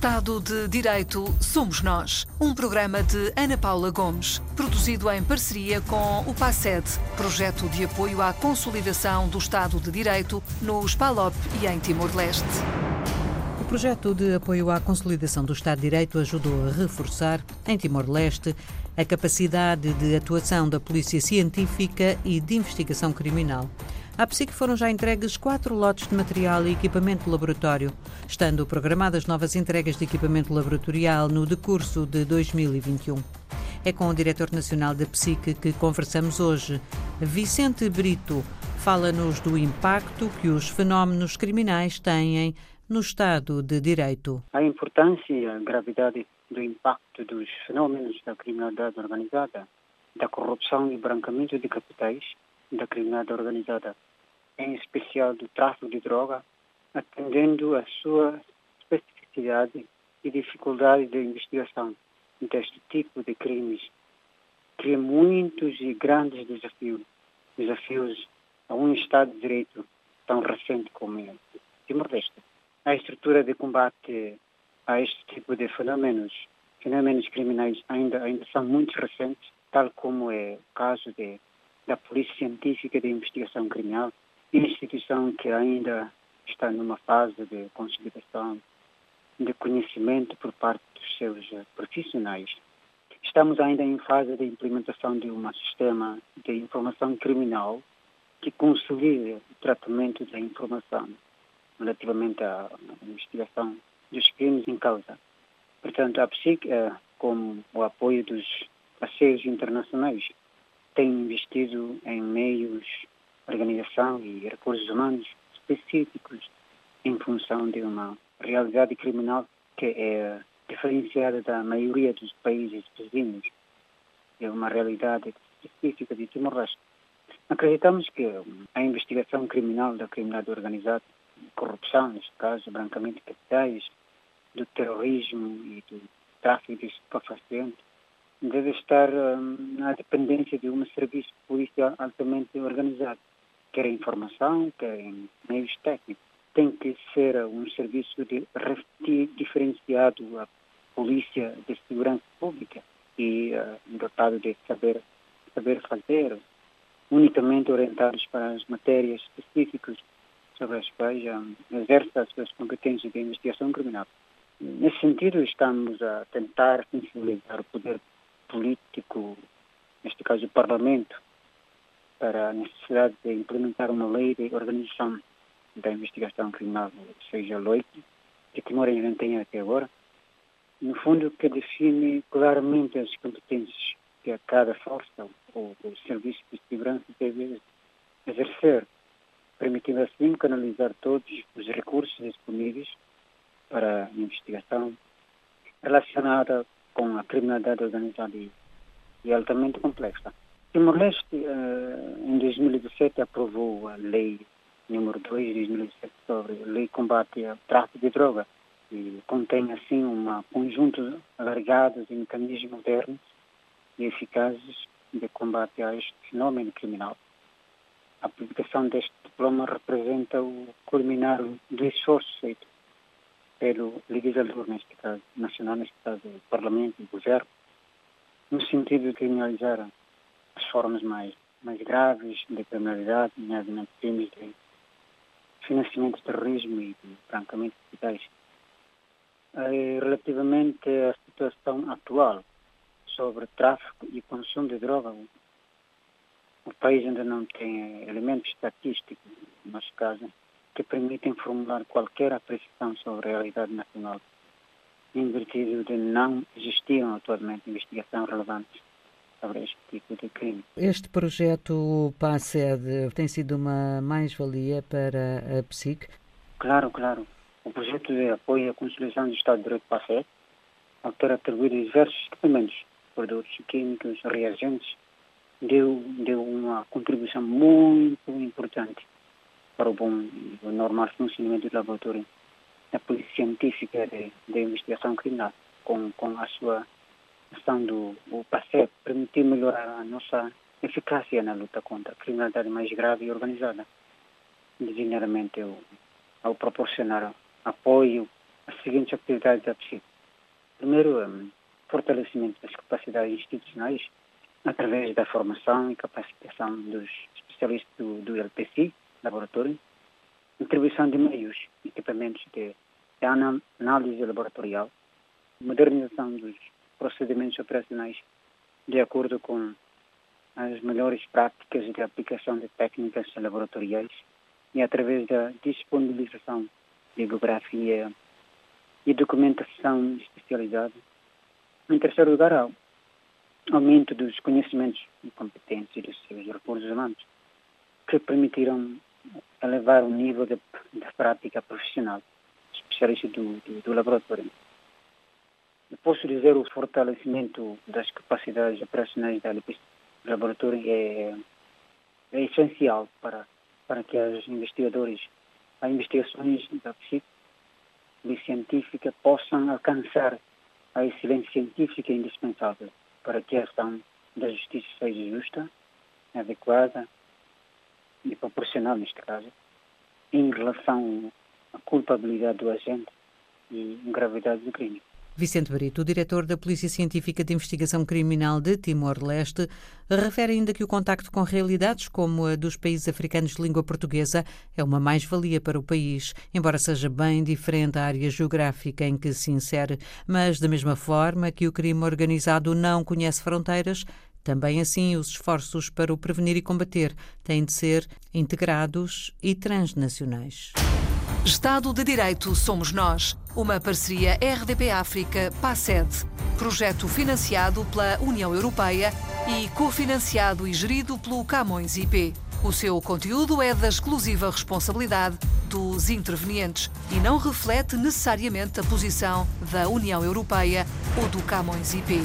Estado de Direito Somos Nós. Um programa de Ana Paula Gomes, produzido em parceria com o PASED, projeto de apoio à consolidação do Estado de Direito nos PALOP e em Timor-Leste. O projeto de apoio à consolidação do Estado de Direito ajudou a reforçar, em Timor-Leste, a capacidade de atuação da Polícia Científica e de Investigação Criminal. À PSIC foram já entregues quatro lotes de material e equipamento de laboratório, estando programadas novas entregas de equipamento laboratorial no decurso de 2021. É com o diretor nacional da PSIC que conversamos hoje. Vicente Brito fala-nos do impacto que os fenómenos criminais têm no Estado de Direito. A importância e a gravidade do impacto dos fenómenos da criminalidade organizada, da corrupção e branqueamento de capitais, da criminalidade organizada em especial do tráfico de droga, atendendo à sua especificidade e dificuldade de investigação deste tipo de crimes, cria muitos e grandes desafios, desafios a um Estado de Direito tão recente como é Timor-Leste. A estrutura de combate a este tipo de fenômenos, fenômenos criminais ainda, ainda são muito recentes, tal como é o caso de, da Polícia Científica de Investigação Criminal, instituição que ainda está numa fase de consolidação de conhecimento por parte dos seus eh, profissionais. Estamos ainda em fase de implementação de um sistema de informação criminal que consolide o tratamento da informação relativamente à investigação dos crimes em causa. Portanto, a PSIC, eh, com o apoio dos parceiros internacionais, tem investido em meios organização e recursos humanos específicos em função de uma realidade criminal que é diferenciada da maioria dos países vizinhos. É uma realidade específica de Timor-Leste. Acreditamos que a investigação criminal da criminalidade organizada, corrupção, neste caso, branqueamento de capitais, do terrorismo e do tráfico de estupefacientes, deve estar um, na dependência de um serviço policial altamente organizado quer em informação, quer em meios técnicos. Tem que ser um serviço de, diferenciado à polícia de segurança pública e uh, dotado de saber, saber fazer, unicamente orientados para as matérias específicas sobre as quais um, exerce as suas competências de investigação criminal. Nesse sentido, estamos a tentar sensibilizar o poder político, neste caso o Parlamento, para a necessidade de implementar uma lei de organização da investigação criminal, seja lei que Timor ainda tem até agora, no fundo que define claramente as competências que a cada força ou o serviço de segurança deve exercer, permitindo assim canalizar todos os recursos disponíveis para a investigação relacionada com a criminalidade organizada e altamente complexa. Timor-Leste, uh, em 2017, aprovou a lei número 2 de 2017 sobre lei combate ao tráfico de droga e contém, assim, um conjunto alargado de mecanismos modernos e eficazes de combate a este fenómeno criminal. A publicação deste diploma representa o culminar do esforço feito pelo legislador, neste caso, nacional, neste caso, o Parlamento e o Governo, no sentido de criminalizar as formas mais, mais graves de criminalidade, nomeadamente crimes de financiamento de terrorismo e de francamente capitais. Eh, relativamente à situação atual sobre tráfico e consumo de droga, o país ainda não tem elementos estatísticos, no nosso caso, que permitem formular qualquer apreciação sobre a realidade nacional, em virtude de não existiam atualmente investigações relevantes sobre este tipo de crime. Este projeto PASED tem sido uma mais-valia para a PSIC? Claro, claro. O projeto de apoio à consolidação do Estado de Direito PASED, ao ter atribuído diversos equipamentos, produtos químicos, reagentes, deu, deu uma contribuição muito importante para o bom e o normal funcionamento do laboratório da Polícia Científica de, de Investigação Criminal, com, com a sua questão do o PASEP permitiu melhorar a nossa eficácia na luta contra a criminalidade mais grave e organizada, designadamente ao, ao proporcionar apoio as seguintes atividades da PSIC. Primeiro, um, fortalecimento das capacidades institucionais através da formação e capacitação dos especialistas do, do LPC, laboratório, contribuição de meios, equipamentos de, de análise laboratorial, modernização dos procedimentos operacionais de acordo com as melhores práticas de aplicação de técnicas laboratoriais e através da disponibilização de bibliografia e documentação especializada. Em terceiro lugar, ao aumento dos conhecimentos e competências dos seus recursos humanos, que permitiram elevar o nível de prática profissional, especialista do, do, do laboratório. Posso dizer o fortalecimento das capacidades operacionais da laboratório é, é essencial para, para que os investigadores, as investigações da psique científica possam alcançar a excelência científica indispensável para que a ação da justiça seja justa, adequada e proporcional, neste caso, em relação à culpabilidade do agente e gravidade do crime. Vicente Brito, diretor da Polícia Científica de Investigação Criminal de Timor-Leste, refere ainda que o contacto com realidades como a dos países africanos de língua portuguesa é uma mais-valia para o país, embora seja bem diferente a área geográfica em que se insere. Mas, da mesma forma que o crime organizado não conhece fronteiras, também assim, os esforços para o prevenir e combater têm de ser integrados e transnacionais. Estado de Direito Somos Nós. Uma parceria RDP-África-PACED. Projeto financiado pela União Europeia e cofinanciado e gerido pelo Camões IP. O seu conteúdo é da exclusiva responsabilidade dos intervenientes e não reflete necessariamente a posição da União Europeia ou do Camões IP.